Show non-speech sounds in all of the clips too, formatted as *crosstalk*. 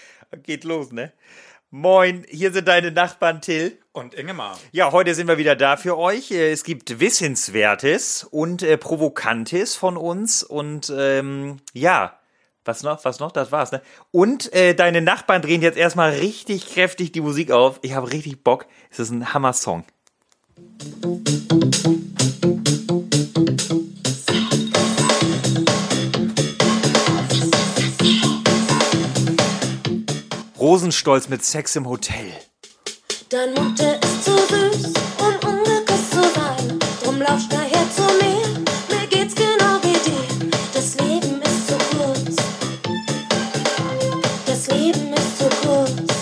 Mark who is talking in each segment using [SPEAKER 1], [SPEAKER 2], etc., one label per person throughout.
[SPEAKER 1] *laughs* Geht los, ne? Moin, hier sind deine Nachbarn Till.
[SPEAKER 2] Und Ingemar.
[SPEAKER 1] Ja, heute sind wir wieder da für euch. Äh, Es gibt Wissenswertes und äh, Provokantes von uns und ähm, ja, was noch? Was noch? Das war's, ne? Und äh, deine Nachbarn drehen jetzt erstmal richtig kräftig die Musik auf. Ich habe richtig Bock. Es ist ein Hammer-Song. Rosenstolz mit Sex im Hotel.
[SPEAKER 3] Dein Mund, der ist zu süß, um ungeküsst zu sein. Drum lauscht daher zu mir, mir geht's genau wie dir. Das Leben ist zu kurz. Das Leben ist zu kurz.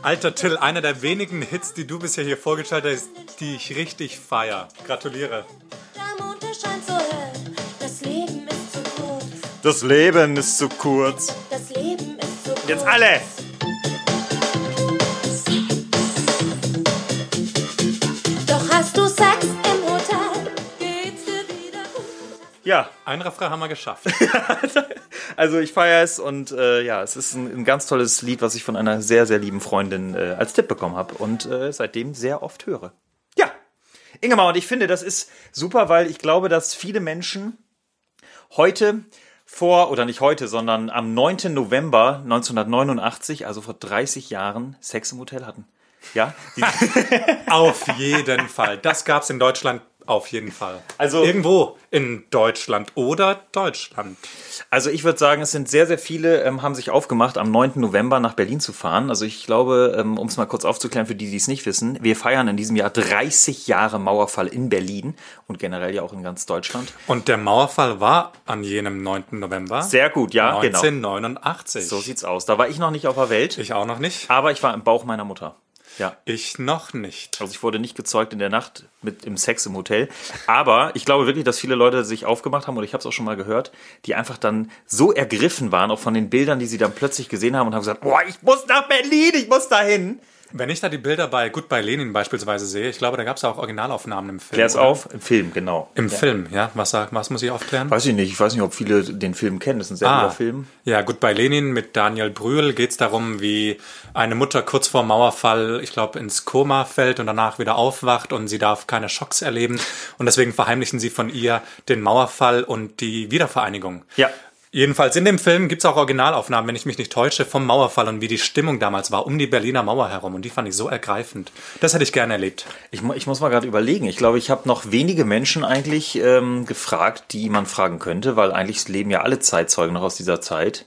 [SPEAKER 2] Alter Till, einer der wenigen Hits, die du bisher hier vorgestellt hast, die ich richtig feier. Gratuliere.
[SPEAKER 3] Der Mond, der scheint so hell. Das Leben ist zu kurz.
[SPEAKER 1] Das Leben ist zu kurz. Jetzt alle!
[SPEAKER 3] Doch hast du Sex im Hotel, geht's dir wieder gut.
[SPEAKER 1] Ja,
[SPEAKER 2] Ein Refrain haben wir geschafft. *laughs*
[SPEAKER 1] also ich feiere es und äh, ja, es ist ein, ein ganz tolles Lied, was ich von einer sehr, sehr lieben Freundin äh, als Tipp bekommen habe und äh, seitdem sehr oft höre. Ja, Ingemar, und ich finde, das ist super, weil ich glaube, dass viele Menschen heute vor, oder nicht heute, sondern am 9. November 1989, also vor 30 Jahren, Sex im Hotel hatten. Ja, *laughs*
[SPEAKER 2] auf jeden Fall. Das gab's in Deutschland auf jeden Fall.
[SPEAKER 1] Also-
[SPEAKER 2] Irgendwo in Deutschland oder Deutschland.
[SPEAKER 1] Also ich würde sagen, es sind sehr, sehr viele, ähm, haben sich aufgemacht, am 9. November nach Berlin zu fahren. Also ich glaube, ähm, um es mal kurz aufzuklären für die, die es nicht wissen, wir feiern in diesem Jahr 30 Jahre Mauerfall in Berlin und generell ja auch in ganz Deutschland.
[SPEAKER 2] Und der Mauerfall war an jenem 9. November
[SPEAKER 1] Sehr gut, ja, genau.
[SPEAKER 2] 1989.
[SPEAKER 1] So sieht's aus. Da war ich noch nicht auf der Welt,
[SPEAKER 2] ich auch noch nicht.
[SPEAKER 1] aber ich war im Bauch meiner Mutter. Ja.
[SPEAKER 2] Ich noch nicht.
[SPEAKER 1] Also ich wurde nicht gezeugt in der Nacht mit im Sex im Hotel. Aber ich glaube wirklich, dass viele Leute sich aufgemacht haben, oder ich habe es auch schon mal gehört, die einfach dann so ergriffen waren, auch von den Bildern, die sie dann plötzlich gesehen haben und haben gesagt, boah, ich muss nach Berlin, ich muss dahin.
[SPEAKER 2] Wenn ich da die Bilder bei Goodbye Lenin beispielsweise sehe, ich glaube, da gab es auch Originalaufnahmen im Film.
[SPEAKER 1] Klär's
[SPEAKER 2] oder?
[SPEAKER 1] auf, im Film, genau.
[SPEAKER 2] Im Film, ja. Was, was muss ich aufklären?
[SPEAKER 1] Weiß ich nicht, ich weiß nicht, ob viele den Film kennen, das ist ein sehr guter Film.
[SPEAKER 2] Ja, Goodbye Lenin mit Daniel Brühl geht es darum, wie eine Mutter kurz vor Mauerfall, ich glaube, ins Koma fällt und danach wieder aufwacht und sie darf keine Schocks erleben. Und deswegen verheimlichen sie von ihr den Mauerfall und die Wiedervereinigung.
[SPEAKER 1] Ja.
[SPEAKER 2] Jedenfalls in dem Film gibt es auch Originalaufnahmen, wenn ich mich nicht täusche, vom Mauerfall und wie die Stimmung damals war, um die Berliner Mauer herum. Und die fand ich so ergreifend. Das hätte ich gerne erlebt.
[SPEAKER 1] Ich, ich muss mal gerade überlegen. Ich glaube, ich habe noch wenige Menschen eigentlich ähm, gefragt, die man fragen könnte, weil eigentlich leben ja alle Zeitzeugen noch aus dieser Zeit.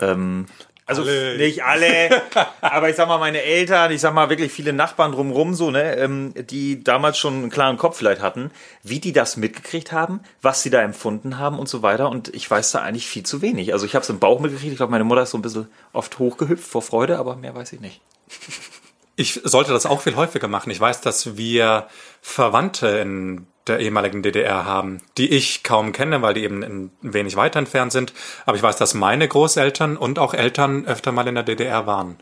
[SPEAKER 1] Ähm, also
[SPEAKER 2] Alle.
[SPEAKER 1] nicht alle, *laughs* aber ich sag mal meine Eltern, ich sag mal wirklich viele Nachbarn drumrum so, ne, ähm, die damals schon einen klaren Kopf vielleicht hatten, wie die das mitgekriegt haben, was sie da empfunden haben und so weiter. Und ich weiß da eigentlich viel zu wenig. Also ich habe es im Bauch mitgekriegt. Ich glaube, meine Mutter ist so ein bisschen oft hochgehüpft vor Freude, aber mehr weiß ich nicht. *laughs*
[SPEAKER 2] Ich sollte das auch viel häufiger machen. Ich weiß, dass wir Verwandte in der ehemaligen DDR haben, die ich kaum kenne, weil die eben ein wenig weiter entfernt sind. Aber ich weiß, dass meine Großeltern und auch Eltern öfter mal in der DDR waren.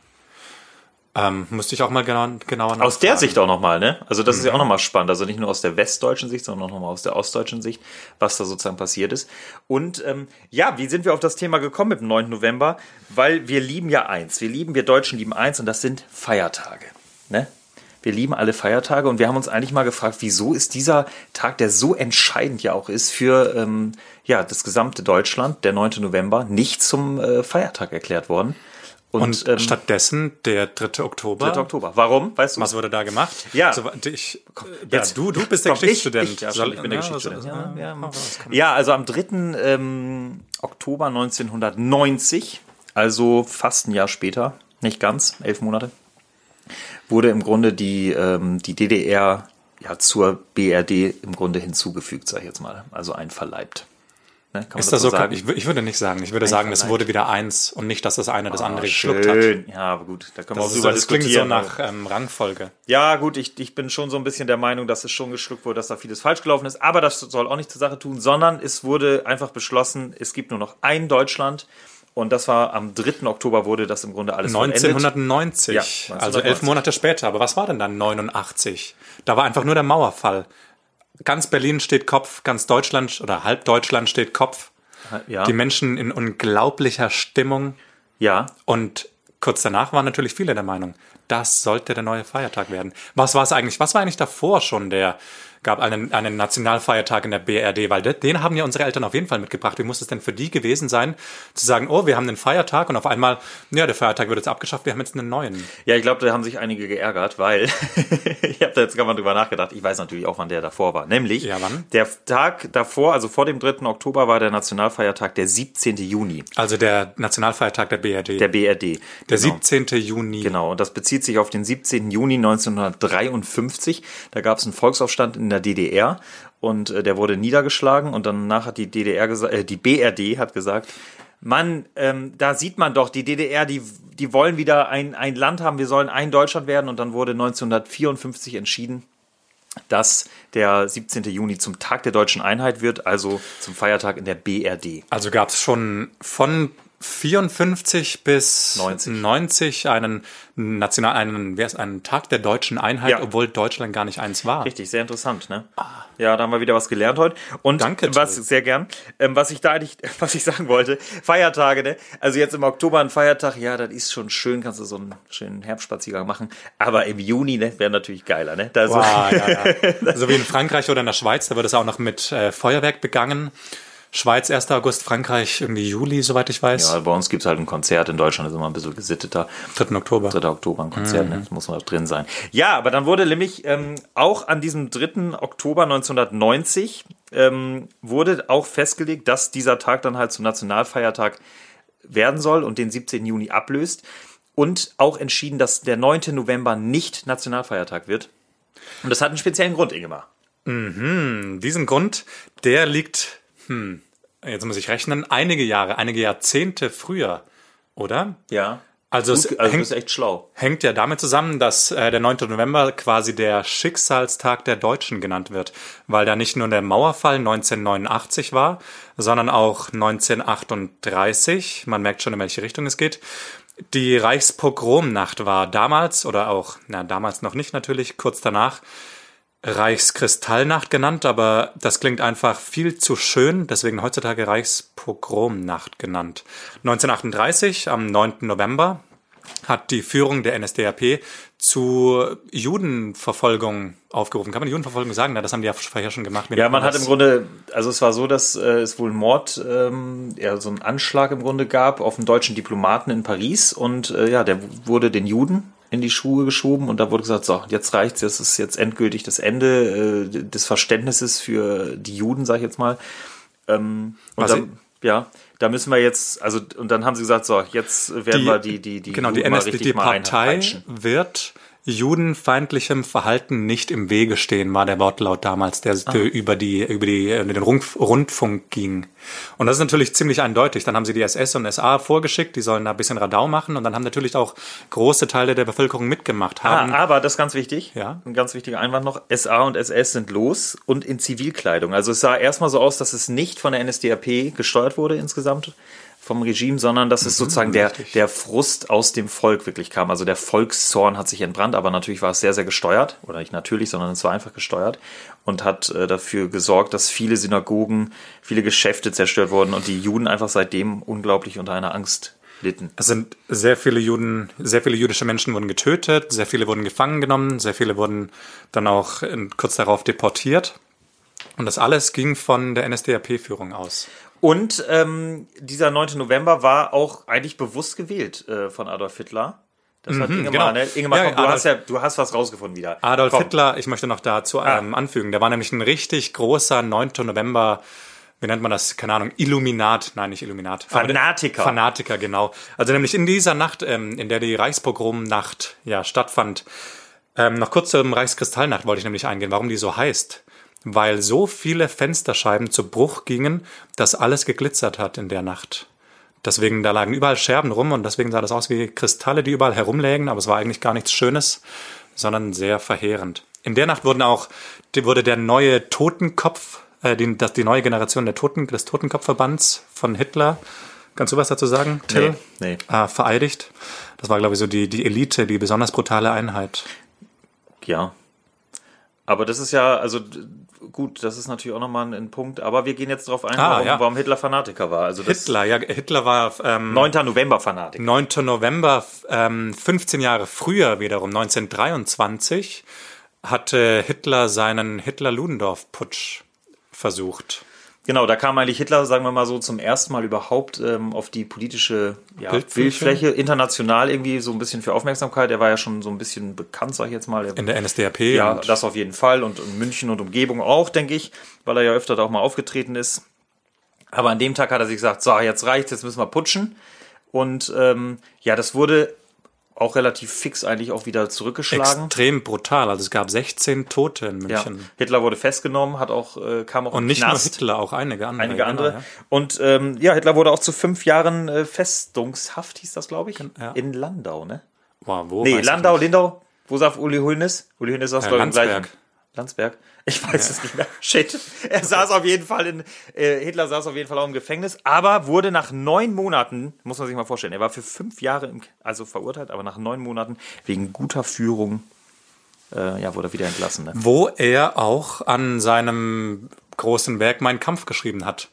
[SPEAKER 2] Ähm, musste ich auch mal genau, genauer nachfragen.
[SPEAKER 1] Aus der Sicht auch nochmal, ne? Also das ist ja auch nochmal spannend. Also nicht nur aus der westdeutschen Sicht, sondern auch nochmal aus der ostdeutschen Sicht, was da sozusagen passiert ist. Und ähm, ja, wie sind wir auf das Thema gekommen mit dem 9. November? Weil wir lieben ja eins. Wir lieben, wir Deutschen lieben eins und das sind Feiertage. Ne? Wir lieben alle Feiertage und wir haben uns eigentlich mal gefragt, wieso ist dieser Tag, der so entscheidend ja auch ist für ähm, ja, das gesamte Deutschland, der 9. November, nicht zum äh, Feiertag erklärt worden.
[SPEAKER 2] Und
[SPEAKER 1] ähm,
[SPEAKER 2] stattdessen der 3. Oktober.
[SPEAKER 1] 3. Oktober. Warum? Weißt du?
[SPEAKER 2] Was wurde da gemacht?
[SPEAKER 1] Ja.
[SPEAKER 2] So, ich,
[SPEAKER 1] Jetzt-
[SPEAKER 2] ja, du, du bist der
[SPEAKER 1] Komm,
[SPEAKER 2] Geschichtsstudent.
[SPEAKER 1] Ich, ich, ja,
[SPEAKER 2] Soll-
[SPEAKER 1] ich bin der
[SPEAKER 2] ja,
[SPEAKER 1] Geschichtsstudent. Ja, ja.
[SPEAKER 2] komm.
[SPEAKER 1] ja, also am 3. Ähm, Oktober 1990, also fast ein Jahr später, nicht ganz, elf Monate, wurde im Grunde die, ähm, die DDR ja, zur BRD im Grunde hinzugefügt, sag ich jetzt mal. Also einverleibt. Ne,
[SPEAKER 2] Ist das
[SPEAKER 1] so
[SPEAKER 2] so?
[SPEAKER 1] sagen?
[SPEAKER 2] Ich, ich würde nicht sagen. Ich würde sagen, es wurde wieder eins und nicht, dass das eine das andere
[SPEAKER 1] Ah,
[SPEAKER 2] geschluckt hat.
[SPEAKER 1] schön. Ja, aber gut, da können wir auch
[SPEAKER 2] Das,
[SPEAKER 1] drüber
[SPEAKER 2] das klingt so nach ähm, Rangfolge.
[SPEAKER 1] Ja, gut, ich, ich bin schon so ein bisschen der Meinung, dass es schon geschluckt wurde, dass da vieles falsch gelaufen ist. Aber das soll auch nicht zur Sache tun, sondern es wurde einfach beschlossen, es gibt nur noch ein Deutschland. Und das war am 3. Oktober wurde das im Grunde alles vollendet.
[SPEAKER 2] 1990,
[SPEAKER 1] Ja,
[SPEAKER 2] also
[SPEAKER 1] 1990.
[SPEAKER 2] elf Monate später. Aber was war denn dann 89? Da war einfach nur der Mauerfall. Ganz Berlin steht Kopf, ganz Deutschland oder halb Deutschland steht Kopf.
[SPEAKER 1] Ja.
[SPEAKER 2] Die Menschen in unglaublicher Stimmung.
[SPEAKER 1] Ja,
[SPEAKER 2] Und kurz danach waren natürlich viele der Meinung, das sollte der neue Feiertag werden. Was war es eigentlich? Was war eigentlich davor schon der? Gab einen, einen Nationalfeiertag in der BRD, weil de- den haben ja unsere Eltern auf jeden Fall mitgebracht. Wie muss es denn für die gewesen sein, zu sagen, oh, wir haben einen Feiertag und auf einmal, ja, der Feiertag wird jetzt abgeschafft, wir haben jetzt einen neuen.
[SPEAKER 1] Ja, ich glaube, da haben sich einige geärgert, weil *laughs* ich habe da jetzt gar mal drüber nachgedacht. Ich weiß natürlich auch, wann der davor war. Nämlich
[SPEAKER 2] Ja,
[SPEAKER 1] der Tag davor, also vor dem 3. Oktober, war der Nationalfeiertag der 17. Juni
[SPEAKER 2] Also der Nationalfeiertag der BRD.
[SPEAKER 1] der BRD.
[SPEAKER 2] der
[SPEAKER 1] Genau.
[SPEAKER 2] 17. Juni.
[SPEAKER 1] Genau, und das bezieht sich auf den 17. Juni 1953. Da gab es einen Volksaufstand in der DDR und äh, der wurde niedergeschlagen und danach hat die DDR gesagt, äh, die BRD hat gesagt, Mann, ähm, da sieht man doch, die DDR, die, die wollen wieder ein, ein Land haben, wir sollen ein Deutschland werden und dann wurde 1954 entschieden, dass der 17. Juni zum Tag der deutschen Einheit wird, also zum Feiertag in der BRD.
[SPEAKER 2] Also gab es schon von 54 bis
[SPEAKER 1] 90.
[SPEAKER 2] 90 einen national einen wer ist einen Tag der deutschen Einheit,
[SPEAKER 1] Ja.
[SPEAKER 2] obwohl Deutschland gar nicht eins war.
[SPEAKER 1] Richtig, sehr interessant, ne? Ja, da haben wir wieder was gelernt heute. Und
[SPEAKER 2] Danke,
[SPEAKER 1] was
[SPEAKER 2] Till.
[SPEAKER 1] sehr gern. Ähm, was ich da eigentlich, *laughs* was ich sagen wollte, Feiertage, ne? Also jetzt im Oktober ein Feiertag, ja, das ist schon schön, kannst du so einen schönen Herbstspaziergang machen. Aber im Juni, ne, wäre natürlich geiler, ne? Da so,
[SPEAKER 2] Wow, ja, ja. *laughs* So wie in Frankreich oder in der Schweiz, da wird es auch noch mit äh, Feuerwerk begangen. Schweiz 1. August, Frankreich irgendwie Juli, soweit ich weiß.
[SPEAKER 1] ja, bei uns gibt's halt ein Konzert. In Deutschland ist immer ein bisschen gesitteter.
[SPEAKER 2] 3. Oktober.
[SPEAKER 1] 3. Oktober ein Konzert, ne? das muss man drin sein. Ja, aber dann wurde nämlich ähm, auch an diesem 3. Oktober 1990 ähm, wurde auch festgelegt, dass dieser Tag dann halt zum Nationalfeiertag werden soll und den 17. Juni ablöst. Und auch entschieden, dass der 9. November nicht Nationalfeiertag wird. Und das hat einen speziellen Grund, Ingemar.
[SPEAKER 2] Diesen Grund, der liegt, hm, jetzt muss ich rechnen, einige Jahre, einige Jahrzehnte früher, oder?
[SPEAKER 1] Ja.
[SPEAKER 2] Also es
[SPEAKER 1] also
[SPEAKER 2] hängt,
[SPEAKER 1] echt schlau.
[SPEAKER 2] hängt ja damit zusammen, dass äh, der 9. November quasi der Schicksalstag der Deutschen genannt wird, weil da nicht nur der Mauerfall 1989 war, sondern auch 1938, man merkt schon, in welche Richtung es geht, die Reichspogromnacht war damals oder auch, na damals noch nicht natürlich, kurz danach Reichskristallnacht genannt, aber das klingt einfach viel zu schön, deswegen heutzutage Reichspogromnacht genannt. 1938, am 9. November, hat die Führung der NSDAP zu Judenverfolgung aufgerufen. Kann man Judenverfolgung sagen? Na, das haben die ja vorher schon gemacht.
[SPEAKER 1] Ja, man hat im Grunde, also es war so, dass äh, es wohl einen Mord, ähm, ja, so einen Anschlag im Grunde gab auf einen deutschen Diplomaten in Paris und äh, ja, der wurde den Juden in die Schuhe geschoben und da wurde gesagt, so, jetzt reicht's, das ist jetzt endgültig das Ende äh, des Verständnisses für die Juden, sag ich jetzt mal. Ähm, und dann, ja, da müssen wir jetzt, also und dann haben sie gesagt, so, jetzt werden wir die, die, die
[SPEAKER 2] genau, die
[SPEAKER 1] Juden mal
[SPEAKER 2] NSDAP-Partei wird judenfeindlichem Verhalten nicht im Wege stehen, war der Wortlaut damals, der
[SPEAKER 1] Ah.
[SPEAKER 2] über die über die äh, den Rundf Rundfunk ging. Und das ist natürlich ziemlich eindeutig. Dann haben sie die SS und SA vorgeschickt, die sollen da ein bisschen Radau machen und dann haben natürlich auch große Teile der Bevölkerung mitgemacht. Haben
[SPEAKER 1] Ah, aber das ist ganz wichtig.
[SPEAKER 2] Ja.
[SPEAKER 1] Ein ganz wichtiger Einwand noch. SA und SS sind los und in Zivilkleidung. Also es sah erstmal so aus, dass es nicht von der NSDAP gesteuert wurde insgesamt vom Regime, sondern dass es sozusagen der, der Frust aus dem Volk wirklich kam. Also der Volkszorn hat sich entbrannt, aber natürlich war es sehr, sehr gesteuert. Oder nicht natürlich, sondern es war einfach gesteuert und hat äh, dafür gesorgt, dass viele Synagogen, viele Geschäfte zerstört wurden und die Juden einfach seitdem unglaublich unter einer Angst litten.
[SPEAKER 2] Es sind sehr viele Juden, sehr viele jüdische Menschen wurden getötet, sehr viele wurden gefangen genommen, sehr viele wurden dann auch in, kurz darauf deportiert. Und das alles ging von der NSDAP-Führung aus.
[SPEAKER 1] Und ähm, dieser 9. November war auch eigentlich bewusst gewählt äh, von Adolf Hitler. Das hat Ingemar,
[SPEAKER 2] genau.
[SPEAKER 1] ne? Ingemar,
[SPEAKER 2] Ja,
[SPEAKER 1] komm, du,
[SPEAKER 2] Adolf-
[SPEAKER 1] hast ja, du hast was rausgefunden wieder.
[SPEAKER 2] Adolf
[SPEAKER 1] komm.
[SPEAKER 2] Hitler, ich möchte noch dazu ähm, anfügen, der war nämlich ein richtig großer 9. November, wie nennt man das? Keine Ahnung, Illuminat, nein, nicht Illuminat.
[SPEAKER 1] Fanatiker.
[SPEAKER 2] Fanatiker, genau. Also nämlich in dieser Nacht, ähm, in der die Reichspogromnacht ja stattfand, ähm, noch kurz zur Reichskristallnacht wollte ich nämlich eingehen, warum die so heißt. Weil so viele Fensterscheiben zu Bruch gingen, dass alles geglitzert hat in der Nacht. Deswegen, da lagen überall Scherben rum und deswegen sah das aus wie Kristalle, die überall herumlägen, aber es war eigentlich gar nichts Schönes, sondern sehr verheerend. In der Nacht wurden auch, wurde der neue Totenkopf, äh, die, das, die neue Generation der Toten, des Totenkopfverbands von Hitler, kannst du was dazu sagen, Till?
[SPEAKER 1] Nee, nee.
[SPEAKER 2] Äh, vereidigt. Das war, glaube ich, so die, die Elite, die besonders brutale Einheit.
[SPEAKER 1] Ja. Aber das ist ja, also gut, das ist natürlich auch nochmal ein, ein Punkt. Aber wir gehen jetzt darauf ein,
[SPEAKER 2] Ah,
[SPEAKER 1] warum,
[SPEAKER 2] ja.
[SPEAKER 1] warum Hitler Fanatiker war. Also
[SPEAKER 2] Hitler, ja, Hitler war ähm,
[SPEAKER 1] 9. November Fanatiker.
[SPEAKER 2] 9. November, ähm, 15 Jahre früher wiederum, 1923, hatte Hitler seinen Hitler-Ludendorff-Putsch versucht.
[SPEAKER 1] Genau, da kam eigentlich Hitler, sagen wir mal so, zum ersten Mal überhaupt ähm, auf die politische ja,
[SPEAKER 2] Bildfläche?
[SPEAKER 1] International irgendwie so ein bisschen für Aufmerksamkeit. Er war ja schon so ein bisschen bekannt, sag ich jetzt mal.
[SPEAKER 2] In der NSDAP.
[SPEAKER 1] ja, das auf jeden Fall und, und München und Umgebung auch, denke ich, weil er ja öfter da auch mal aufgetreten ist. Aber an dem Tag hat er sich gesagt, so, jetzt reicht's, jetzt müssen wir putschen. Und ähm, ja, das wurde auch relativ fix eigentlich auch wieder zurückgeschlagen.
[SPEAKER 2] extrem brutal. Also es gab 16 Tote in
[SPEAKER 1] Ja.
[SPEAKER 2] München.
[SPEAKER 1] Hitler wurde festgenommen, hat auch, äh, kam auch
[SPEAKER 2] Und nicht
[SPEAKER 1] Knast.
[SPEAKER 2] nur Hitler, auch einige andere.
[SPEAKER 1] einige
[SPEAKER 2] genau,
[SPEAKER 1] andere.
[SPEAKER 2] ja.
[SPEAKER 1] Und ähm, ja, Hitler wurde auch zu fünf Jahren äh, Festungshaft, hieß das, glaube ich,
[SPEAKER 2] ja.
[SPEAKER 1] in Landau, ne?
[SPEAKER 2] Wow, wo
[SPEAKER 1] Nee, Landau. Lindau. Wo sagt Uli Hoeneß? Uli Hoeneß saß,
[SPEAKER 2] Ja,
[SPEAKER 1] glaube ich, im gleichen- Landsberg. Ich weiß es nicht mehr. *laughs* Shit. Er saß auf jeden Fall in, äh, Hitler saß auf jeden Fall auch im Gefängnis, aber wurde nach neun Monaten, muss man sich mal vorstellen, er war für fünf Jahre im, also verurteilt, aber nach neun Monaten wegen guter Führung, äh, ja, wurde er wieder entlassen. Ne?
[SPEAKER 2] Wo er auch an seinem großen Werk Mein Kampf geschrieben hat.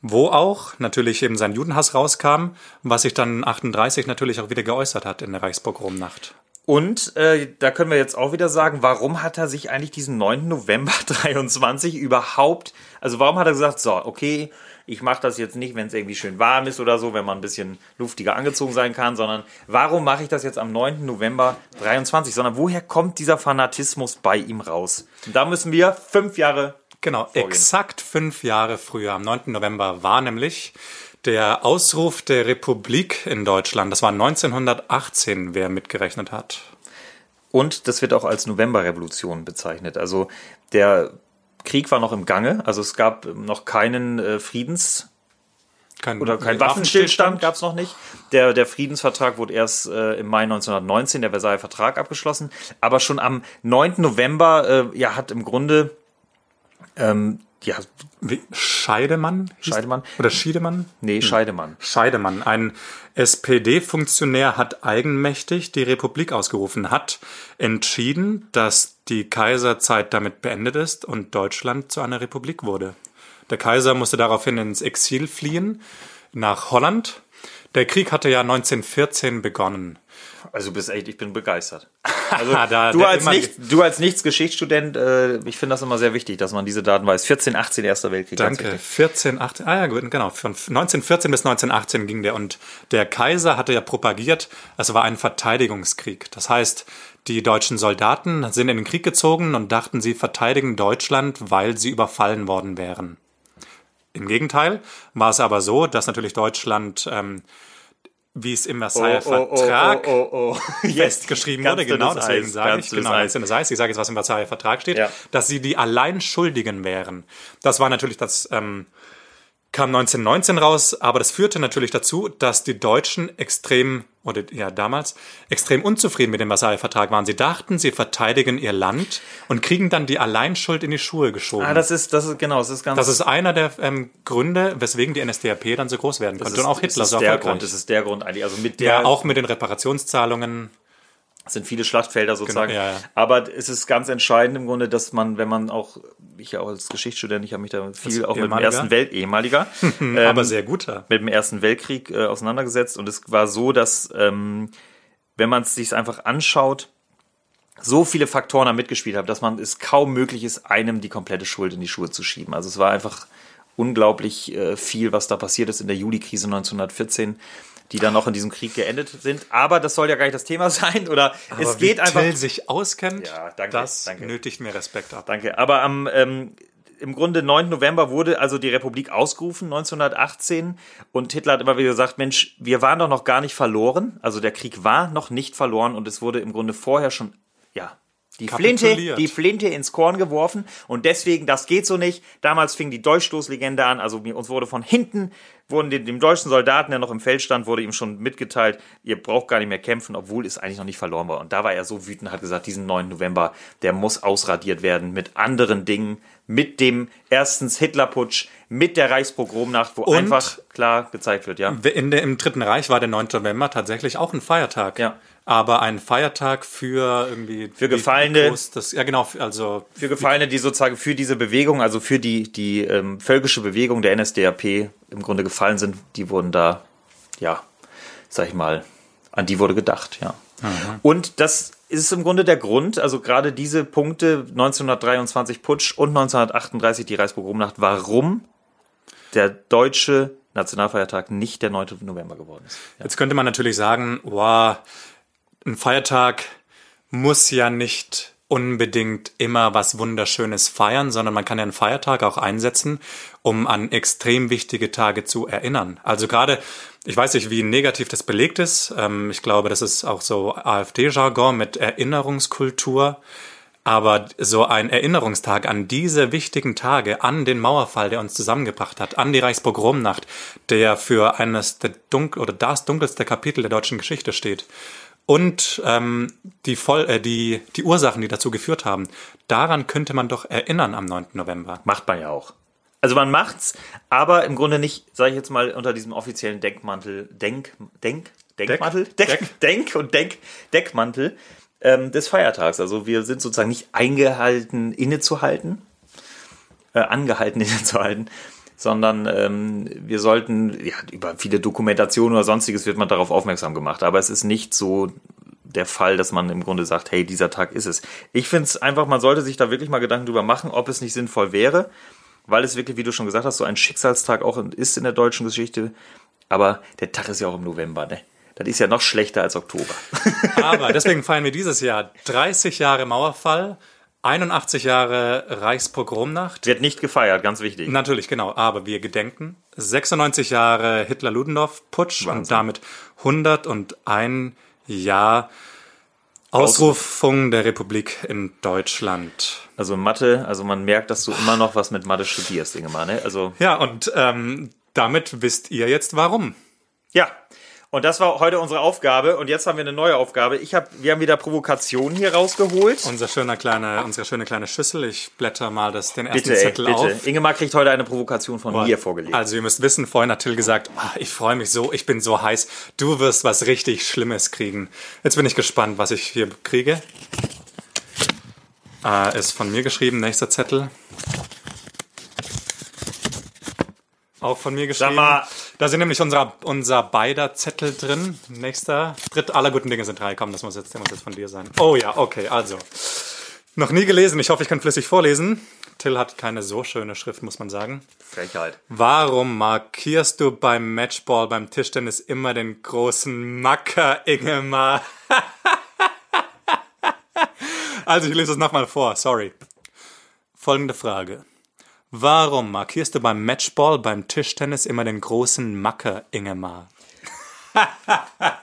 [SPEAKER 2] Wo auch natürlich eben sein Judenhass rauskam, was sich dann 38 natürlich auch wieder geäußert hat in der Reichspogromnacht.
[SPEAKER 1] Und äh, da können wir jetzt auch wieder sagen, warum hat er sich eigentlich diesen 9. November *laughs* 23 überhaupt, also warum hat er gesagt, so, okay, ich mache das jetzt nicht, wenn es irgendwie schön warm ist oder so, wenn man ein bisschen luftiger angezogen sein kann, sondern warum mache ich das jetzt am 9. November 23, sondern woher kommt dieser Fanatismus bei ihm raus? Und da müssen wir fünf Jahre
[SPEAKER 2] Genau,
[SPEAKER 1] vorgehen.
[SPEAKER 2] exakt fünf Jahre früher, am 9. November, war nämlich der Ausruf der Republik in Deutschland. Das war 1918, wer mitgerechnet hat.
[SPEAKER 1] Und das wird auch als Novemberrevolution bezeichnet. Also der Krieg war noch im Gange, also es gab noch keinen äh, Friedens,
[SPEAKER 2] Kein,
[SPEAKER 1] oder kein Waffenstillstand gab es noch nicht. Der, der Friedensvertrag wurde erst äh, im Mai 1919, der Versailler Vertrag, abgeschlossen. Aber schon am 9. November äh, ja, hat im Grunde ähm, ja,
[SPEAKER 2] Wie, Scheidemann?
[SPEAKER 1] Scheidemann?
[SPEAKER 2] Oder Schiedemann?
[SPEAKER 1] nee, Scheidemann.
[SPEAKER 2] Scheidemann, ein SPD-Funktionär hat eigenmächtig die Republik ausgerufen, hat entschieden, dass die Kaiserzeit damit beendet ist und Deutschland zu einer Republik wurde. Der Kaiser musste daraufhin ins Exil fliehen nach Holland. Der Krieg hatte ja 1914 begonnen.
[SPEAKER 1] Also du bist echt, ich bin begeistert. *laughs* Also
[SPEAKER 2] Da-
[SPEAKER 1] du, als
[SPEAKER 2] immer-
[SPEAKER 1] nicht, du als Nichts-Geschichtsstudent, äh, ich finde das immer sehr wichtig, dass man diese Daten weiß. 14, 18, Erster Weltkrieg.
[SPEAKER 2] Danke.
[SPEAKER 1] wichtig.
[SPEAKER 2] 14, 18, ah ja, gut, genau. Von 1914 bis 1918 ging der und der Kaiser hatte ja propagiert, es war ein Verteidigungskrieg. Das heißt, die deutschen Soldaten sind in den Krieg gezogen und dachten, sie verteidigen Deutschland, weil sie überfallen worden wären. Im Gegenteil war es aber so, dass natürlich Deutschland, ähm, wie es im Versailler Vertrag
[SPEAKER 1] oh, oh, oh. *laughs* Jetzt
[SPEAKER 2] geschrieben
[SPEAKER 1] ganz
[SPEAKER 2] wurde, genau, deswegen
[SPEAKER 1] Eis,
[SPEAKER 2] sage ich, genau, ganz dünnes Eis. Ich sage jetzt, was im Versailler Vertrag steht,
[SPEAKER 1] Ja.
[SPEAKER 2] dass sie die allein Schuldigen wären. Das war natürlich das, ähm, kam 1919 raus, aber das führte natürlich dazu, dass die Deutschen extrem, oder ja damals, extrem unzufrieden mit dem Versailler Vertrag waren. Sie dachten, sie verteidigen ihr Land und kriegen dann die Alleinschuld in die Schuhe geschoben.
[SPEAKER 1] Ah, das ist, das ist, genau, das ist ganz.
[SPEAKER 2] das ist einer der ähm, Gründe, weswegen die NSDAP dann so groß werden konnte.
[SPEAKER 1] ist,
[SPEAKER 2] und auch Hitler so
[SPEAKER 1] ist der. Grund, das ist der Grund eigentlich. Also mit der
[SPEAKER 2] ja, auch mit den Reparationszahlungen.
[SPEAKER 1] Sind viele Schlachtfelder sozusagen.
[SPEAKER 2] Genau, ja, ja.
[SPEAKER 1] Aber es ist ganz entscheidend im Grunde, dass man, wenn man auch, ich ja auch als Geschichtsstudent, ich habe mich da viel auch mit dem
[SPEAKER 2] ehemaliger?
[SPEAKER 1] Ersten Welt, ehemaliger, *laughs* ähm,
[SPEAKER 2] aber sehr guter.
[SPEAKER 1] mit dem Ersten Weltkrieg äh, auseinandergesetzt. Und es war so, dass, ähm, wenn man es sich einfach anschaut, so viele Faktoren da mitgespielt haben, dass man es kaum möglich ist, einem die komplette Schuld in die Schuhe zu schieben. Also es war einfach unglaublich äh, viel, was da passiert ist in der Juli-Krise 1914, die dann noch in diesem Krieg geendet sind. Aber das soll ja gar nicht das Thema *laughs* sein. Oder es
[SPEAKER 2] Aber
[SPEAKER 1] geht
[SPEAKER 2] wie
[SPEAKER 1] einfach.
[SPEAKER 2] Till sich auskennt,
[SPEAKER 1] Ja, danke,
[SPEAKER 2] das
[SPEAKER 1] danke.
[SPEAKER 2] nötigt mir Respekt ab.
[SPEAKER 1] Danke. Aber am ähm, im Grunde 9. November wurde also die Republik ausgerufen, 1918. Und Hitler hat immer wieder gesagt, Mensch, wir waren doch noch gar nicht verloren. Also der Krieg war noch nicht verloren und es wurde im Grunde vorher schon, ja, die Flinte, die Flinte ins Korn geworfen. Und deswegen, das geht so nicht. Damals fing die Dolchstoßlegende an. Also uns wurde von hinten, wurden dem, dem deutschen Soldaten, der noch im Feld stand, wurde ihm schon mitgeteilt, ihr braucht gar nicht mehr kämpfen, obwohl es eigentlich noch nicht verloren war. Und da war er so wütend, hat gesagt, diesen 9. November, der muss ausradiert werden mit anderen Dingen, mit dem erstens Hitlerputsch, mit der Reichspogromnacht, wo
[SPEAKER 2] Und-
[SPEAKER 1] einfach klar gezeigt wird, ja.
[SPEAKER 2] In der, Im Dritten Reich war der 9. November tatsächlich auch ein Feiertag.
[SPEAKER 1] Ja.
[SPEAKER 2] Aber ein Feiertag für irgendwie.
[SPEAKER 1] Für Gefallene.
[SPEAKER 2] groß Das, ja, genau. Also
[SPEAKER 1] Für Gefallene, die sozusagen für diese Bewegung, also für die, die ähm, völkische Bewegung der NSDAP im Grunde gefallen sind, die wurden da, ja, sag ich mal, an die wurde gedacht, ja. Und das ist im Grunde der Grund, also gerade diese Punkte 1923 Putsch und 1938 die Reichspogromnacht, warum der deutsche Nationalfeiertag nicht der 9. November geworden ist. Ja.
[SPEAKER 2] Jetzt könnte man natürlich sagen, wow, ein Feiertag muss ja nicht unbedingt immer was Wunderschönes feiern, sondern man kann ja einen Feiertag auch einsetzen, um an extrem wichtige Tage zu erinnern. Also gerade, ich weiß nicht, wie negativ das belegt ist. Ähm, ich glaube, das ist auch so AfD-Jargon mit Erinnerungskultur. Aber so ein Erinnerungstag an diese wichtigen Tage, an den Mauerfall, der uns zusammengebracht hat, an die Reichspogromnacht, der für eines der dunkel oder das dunkelste Kapitel der deutschen Geschichte steht, und ähm, die, Voll äh, die, die Ursachen, die dazu geführt haben, daran könnte man doch erinnern am 9. November.
[SPEAKER 1] Macht man ja auch. Also man macht's, aber im Grunde nicht, sage ich jetzt mal, unter diesem offiziellen Denkmantel, Denk, Denk, Denkmantel, Deck,
[SPEAKER 2] Deck.
[SPEAKER 1] Denk und Denk, Deckmantel ähm, des Feiertags. Also wir sind sozusagen nicht eingehalten, innezuhalten, äh, angehalten, *laughs* innezuhalten, sondern ähm, wir sollten, ja, über viele Dokumentationen oder sonstiges wird man darauf aufmerksam gemacht, aber es ist nicht so der Fall, dass man im Grunde sagt, hey, dieser Tag ist es. Ich finde es einfach, man sollte sich da wirklich mal Gedanken drüber machen, ob es nicht sinnvoll wäre, weil es wirklich, wie du schon gesagt hast, so ein Schicksalstag auch ist in der deutschen Geschichte. Aber der Tag ist ja auch im November, ne? Das ist ja noch schlechter als Oktober.
[SPEAKER 2] Aber deswegen feiern wir dieses Jahr 30 Jahre Mauerfall, 81 Jahre Reichspogromnacht.
[SPEAKER 1] Wird nicht gefeiert, ganz wichtig.
[SPEAKER 2] Natürlich, genau. Aber wir gedenken 96 Jahre Hitler-Ludendorff-Putsch und damit 101 Jahr Ausrufung der Republik in Deutschland.
[SPEAKER 1] Also Mathe, also man merkt, dass du immer noch was mit Mathe studierst, Ingemar, ne? Also,
[SPEAKER 2] Ja, und ähm, damit wisst ihr jetzt warum.
[SPEAKER 1] ja. Und das war heute unsere Aufgabe. Und jetzt haben wir eine neue Aufgabe. Ich hab, wir haben wieder Provokationen hier rausgeholt.
[SPEAKER 2] Unser schöner kleine, unsere schöne kleine Schüssel. Ich blätter mal das, den ersten
[SPEAKER 1] Bitte, ey,
[SPEAKER 2] Zettel
[SPEAKER 1] bitte.
[SPEAKER 2] auf.
[SPEAKER 1] Ingemar kriegt heute eine Provokation von mir vorgelegt.
[SPEAKER 2] Also ihr müsst wissen, vorhin hat Till gesagt, "Ah, ich freue mich so, ich bin so heiß, du wirst was richtig Schlimmes kriegen. Jetzt bin ich gespannt, was ich hier kriege. Äh, ist von mir geschrieben, nächster Zettel. Auch von mir geschrieben.
[SPEAKER 1] mal.
[SPEAKER 2] Da sind nämlich unser, unser beider Zettel drin. Nächster, dritt aller guten Dinge sind drei. Komm, das muss jetzt, der muss jetzt von dir sein. Oh ja, okay, also. Noch nie gelesen. Ich hoffe, ich kann flüssig vorlesen. Till hat keine so schöne Schrift, muss man sagen.
[SPEAKER 1] Frechheit.
[SPEAKER 2] Warum markierst du beim Matchball, beim Tischtennis immer den großen Macker, Ingemar? *laughs* also, ich lese es nochmal vor, sorry. Folgende Frage. Warum markierst du beim Matchball, beim Tischtennis immer den großen Macker, Ingemar? *laughs*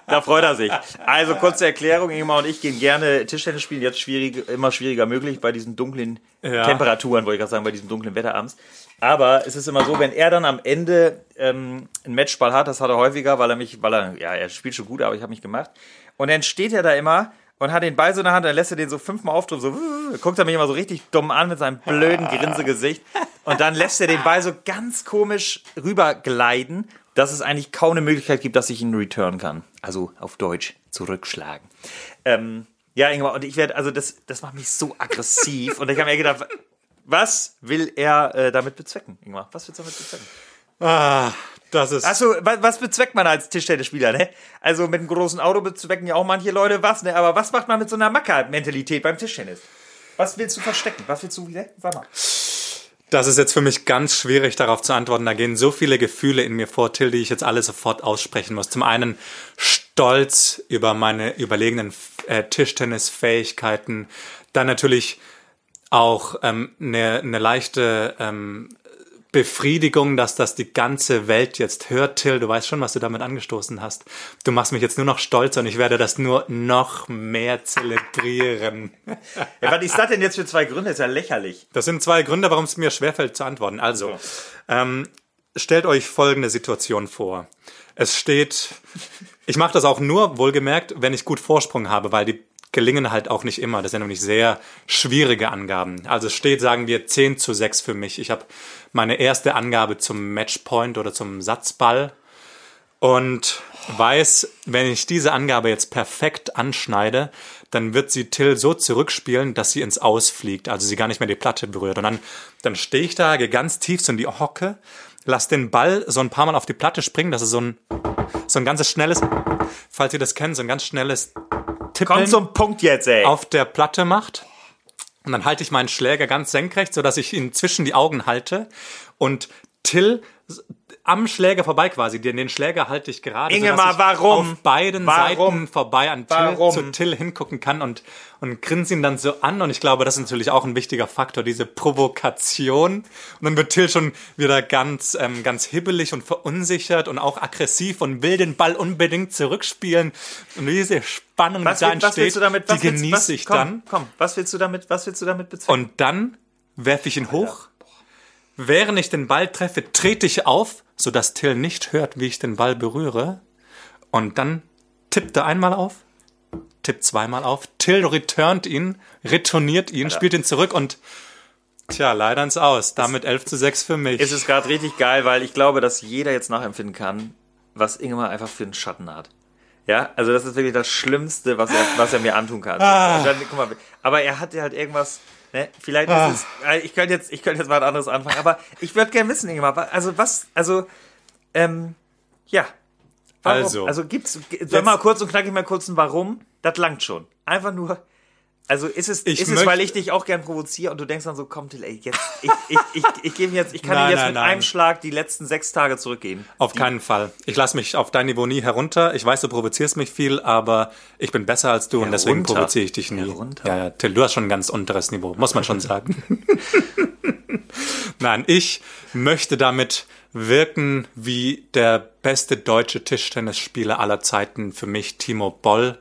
[SPEAKER 1] Da freut er sich. Also kurze Erklärung, Ingemar und ich gehen gerne Tischtennis spielen, jetzt schwierig, immer schwieriger möglich bei diesen dunklen
[SPEAKER 2] Ja.
[SPEAKER 1] Temperaturen, wollte ich gerade sagen, bei diesem dunklen Wetter abends. Aber es ist immer so, wenn er dann am Ende ähm, einen Matchball hat, das hat er häufiger, weil er mich, weil er, ja, er spielt schon gut, aber ich habe mich gemacht. Und dann steht er da immer und hat den Ball so in der Hand, dann lässt er den so fünfmal aufdrücken, so guckt er mich immer so richtig dumm an mit seinem blöden Grinsegesicht. Und dann lässt er den Ball so ganz komisch rübergleiten, dass es eigentlich kaum eine Möglichkeit gibt, dass ich ihn return kann. Also auf Deutsch zurückschlagen. Ähm, ja, Ingmar, und ich werde, also das, das macht mich so aggressiv. und ich habe mir gedacht, was will er äh, damit bezwecken, Ingmar? Was willst du damit bezwecken?
[SPEAKER 2] Ah, das ist.
[SPEAKER 1] Achso, was, was bezweckt man als Tischtennisspieler, ne? Also mit einem großen Auto bezwecken ja auch manche Leute was, ne? Aber was macht man mit so einer Macker-Mentalität beim Tischtennis? Was willst du verstecken? Was willst du wieder? Sag mal.
[SPEAKER 2] Das ist jetzt für mich ganz schwierig darauf zu antworten. Da gehen so viele Gefühle in mir vor, Till, die ich jetzt alle sofort aussprechen muss. Zum einen Stolz über meine überlegenen äh, Tischtennisfähigkeiten. Dann natürlich auch ähm, eine, eine leichte ähm, Befriedigung, dass das die ganze Welt jetzt hört, Till. Du weißt schon, was du damit angestoßen hast. Du machst mich jetzt nur noch stolz und ich werde das nur noch mehr zelebrieren. *laughs*
[SPEAKER 1] Ja, was ist das denn jetzt für zwei Gründe? ist ja lächerlich.
[SPEAKER 2] Das sind zwei Gründe, warum es mir schwerfällt zu antworten. Also, ähm, stellt euch folgende Situation vor. Es steht, ich mache das auch nur, wohlgemerkt, wenn ich gut Vorsprung habe, weil die gelingen halt auch nicht immer. Das sind nämlich sehr schwierige Angaben. Also es steht, sagen wir, 10 zu 6 für mich. Ich habe meine erste Angabe zum Matchpoint oder zum Satzball und weiß, wenn ich diese Angabe jetzt perfekt anschneide, dann wird sie Till so zurückspielen, dass sie ins Ausfliegt, also sie gar nicht mehr die Platte berührt. Und dann, dann stehe ich da, gehe ganz tief so in die Hocke, lass den Ball so ein paar Mal auf die Platte springen, das ist so ein, so ein ganzes schnelles, falls ihr das kennt, so ein ganz schnelles Tippeln
[SPEAKER 1] Komm zum Punkt jetzt, ey.
[SPEAKER 2] auf der Platte macht. Und dann halte ich meinen Schläger ganz senkrecht, sodass ich ihn zwischen die Augen halte. Und Till am Schläger vorbei quasi, den, den Schläger halte ich gerade,
[SPEAKER 1] Ingemar,
[SPEAKER 2] sodass ich
[SPEAKER 1] warum?
[SPEAKER 2] auf beiden
[SPEAKER 1] Warum?
[SPEAKER 2] Seiten vorbei an Till,
[SPEAKER 1] Warum?
[SPEAKER 2] zu Till hingucken kann und, und grinse ihn dann so an. Und ich glaube, das ist natürlich auch ein wichtiger Faktor, diese Provokation. Und dann wird Till schon wieder ganz, ähm, ganz hibbelig und verunsichert und auch aggressiv und will den Ball unbedingt zurückspielen. Und diese Spannung,
[SPEAKER 1] was,
[SPEAKER 2] die da
[SPEAKER 1] will, was willst
[SPEAKER 2] entsteht,
[SPEAKER 1] du damit?
[SPEAKER 2] Die genieße ich
[SPEAKER 1] komm,
[SPEAKER 2] dann.
[SPEAKER 1] Komm, was willst du damit? Was willst du damit bezwecken?
[SPEAKER 2] Und dann werfe ich ihn hoch. Während ich den Ball treffe, trete ich auf, sodass Till nicht hört, wie ich den Ball berühre. Und dann tippt er einmal auf, tippt zweimal auf. Till returnt ihn, retourniert ihn, spielt ihn zurück und tja, leider ins Aus. Damit 11 zu 6 für mich.
[SPEAKER 1] es ist gerade richtig geil, weil ich glaube, dass jeder jetzt nachempfinden kann, was Ingemar einfach für einen Schatten hat. Ja, also das ist wirklich das Schlimmste, was er, was er mir antun kann.
[SPEAKER 2] Ah.
[SPEAKER 1] Dann, guck mal, aber er hatte halt irgendwas, ne? Vielleicht ist es, äh, ich könnte jetzt, ich könnte jetzt mal ein anderes anfangen, aber ich würde gerne wissen, Ingemar, also was, also, ähm, ja. Warum?
[SPEAKER 2] Also.
[SPEAKER 1] also gibt's, sag mal kurz und knackig mal kurz ein Warum, das langt schon. Einfach nur, also ist es,
[SPEAKER 2] Ich
[SPEAKER 1] ist es, weil ich dich auch gern provoziere und du denkst dann so, komm Till, ey, jetzt, ich, ich, ich, ich gebe jetzt, ich kann
[SPEAKER 2] Nein,
[SPEAKER 1] dir jetzt
[SPEAKER 2] nein,
[SPEAKER 1] mit
[SPEAKER 2] nein.
[SPEAKER 1] einem Schlag die letzten sechs Tage zurückgeben.
[SPEAKER 2] Auf keinen Fall. Ich lasse mich auf dein Niveau nie herunter. Ich weiß, du provozierst mich viel, aber ich bin besser als du und deswegen
[SPEAKER 1] Herunter?
[SPEAKER 2] provoziere ich dich nie.
[SPEAKER 1] Herunter?
[SPEAKER 2] Ja, ja, Till, du hast schon ein ganz unteres Niveau, muss man schon sagen. *laughs* Nein, ich möchte damit wirken wie der beste deutsche Tischtennisspieler aller Zeiten für mich, Timo Boll.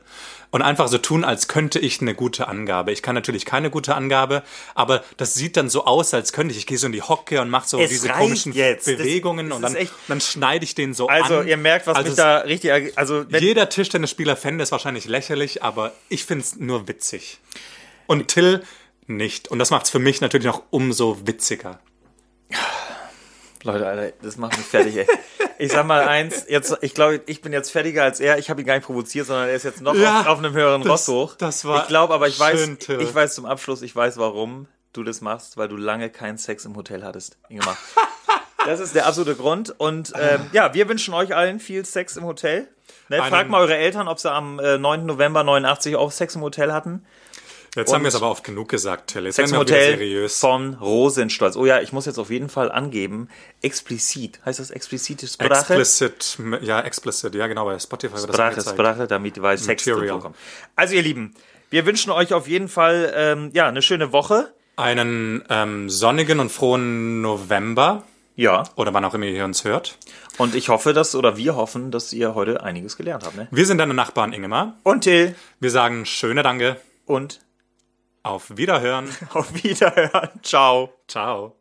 [SPEAKER 2] Und einfach so tun, als könnte ich eine gute Angabe. Ich kann natürlich keine gute Angabe, aber das sieht dann so aus, als könnte ich. Ich gehe so in die Hocke und mache so
[SPEAKER 1] Es
[SPEAKER 2] diese komischen
[SPEAKER 1] jetzt. Das-
[SPEAKER 2] Bewegungen
[SPEAKER 1] das
[SPEAKER 2] und dann,
[SPEAKER 1] echt-
[SPEAKER 2] dann schneide ich den so
[SPEAKER 1] Also,
[SPEAKER 2] an.
[SPEAKER 1] ihr merkt, was
[SPEAKER 2] Also
[SPEAKER 1] mich da richtig, also,
[SPEAKER 2] Jeder Tischtennisspieler fände es wahrscheinlich lächerlich, aber ich finde es nur witzig. Und Till nicht. Und das macht es für mich natürlich noch umso witziger.
[SPEAKER 1] Leute, Alter, das macht mich fertig, ey. Ich sag mal eins, jetzt, ich glaube, ich bin jetzt fertiger als er. Ich habe ihn gar nicht provoziert, sondern er ist jetzt noch
[SPEAKER 2] Ja,
[SPEAKER 1] auf, auf einem höheren
[SPEAKER 2] das-
[SPEAKER 1] Ross hoch.
[SPEAKER 2] das war
[SPEAKER 1] Ich glaube, aber ich weiß,
[SPEAKER 2] schön,
[SPEAKER 1] ich weiß zum Abschluss, ich weiß, warum du das machst, weil du lange keinen Sex im Hotel hattest, Ingemar. *laughs* Das ist der absolute Grund. Und ähm, ja, wir wünschen euch allen viel Sex im Hotel. Ne, fragt mal eure Eltern, ob sie am äh, 9. November 89 auch Sex im Hotel hatten.
[SPEAKER 2] Jetzt haben wir es aber oft genug gesagt, Till. Jetzt
[SPEAKER 1] Sex
[SPEAKER 2] werden wir
[SPEAKER 1] Hotel
[SPEAKER 2] seriös.
[SPEAKER 1] von Rosenstolz. Oh ja, ich muss jetzt auf jeden Fall angeben, explizit. Heißt das explizite Sprache?
[SPEAKER 2] Explicit, ja, explicit, ja genau, bei Spotify wird das
[SPEAKER 1] Sprache,
[SPEAKER 2] angezeigt.
[SPEAKER 1] Sprache, damit weil Sex vorkommt. Also ihr Lieben, wir wünschen euch auf jeden Fall ähm, ja eine schöne Woche.
[SPEAKER 2] Einen ähm, sonnigen und frohen November
[SPEAKER 1] Ja.
[SPEAKER 2] oder wann auch immer ihr uns hört.
[SPEAKER 1] Und ich hoffe, dass oder wir hoffen, dass ihr heute einiges gelernt habt. Ne?
[SPEAKER 2] Wir sind deine Nachbarn, Ingemar.
[SPEAKER 1] Und Till
[SPEAKER 2] Wir sagen schöne Danke.
[SPEAKER 1] und
[SPEAKER 2] Auf Wiederhören. *laughs*
[SPEAKER 1] auf Wiederhören. Ciao.
[SPEAKER 2] Ciao.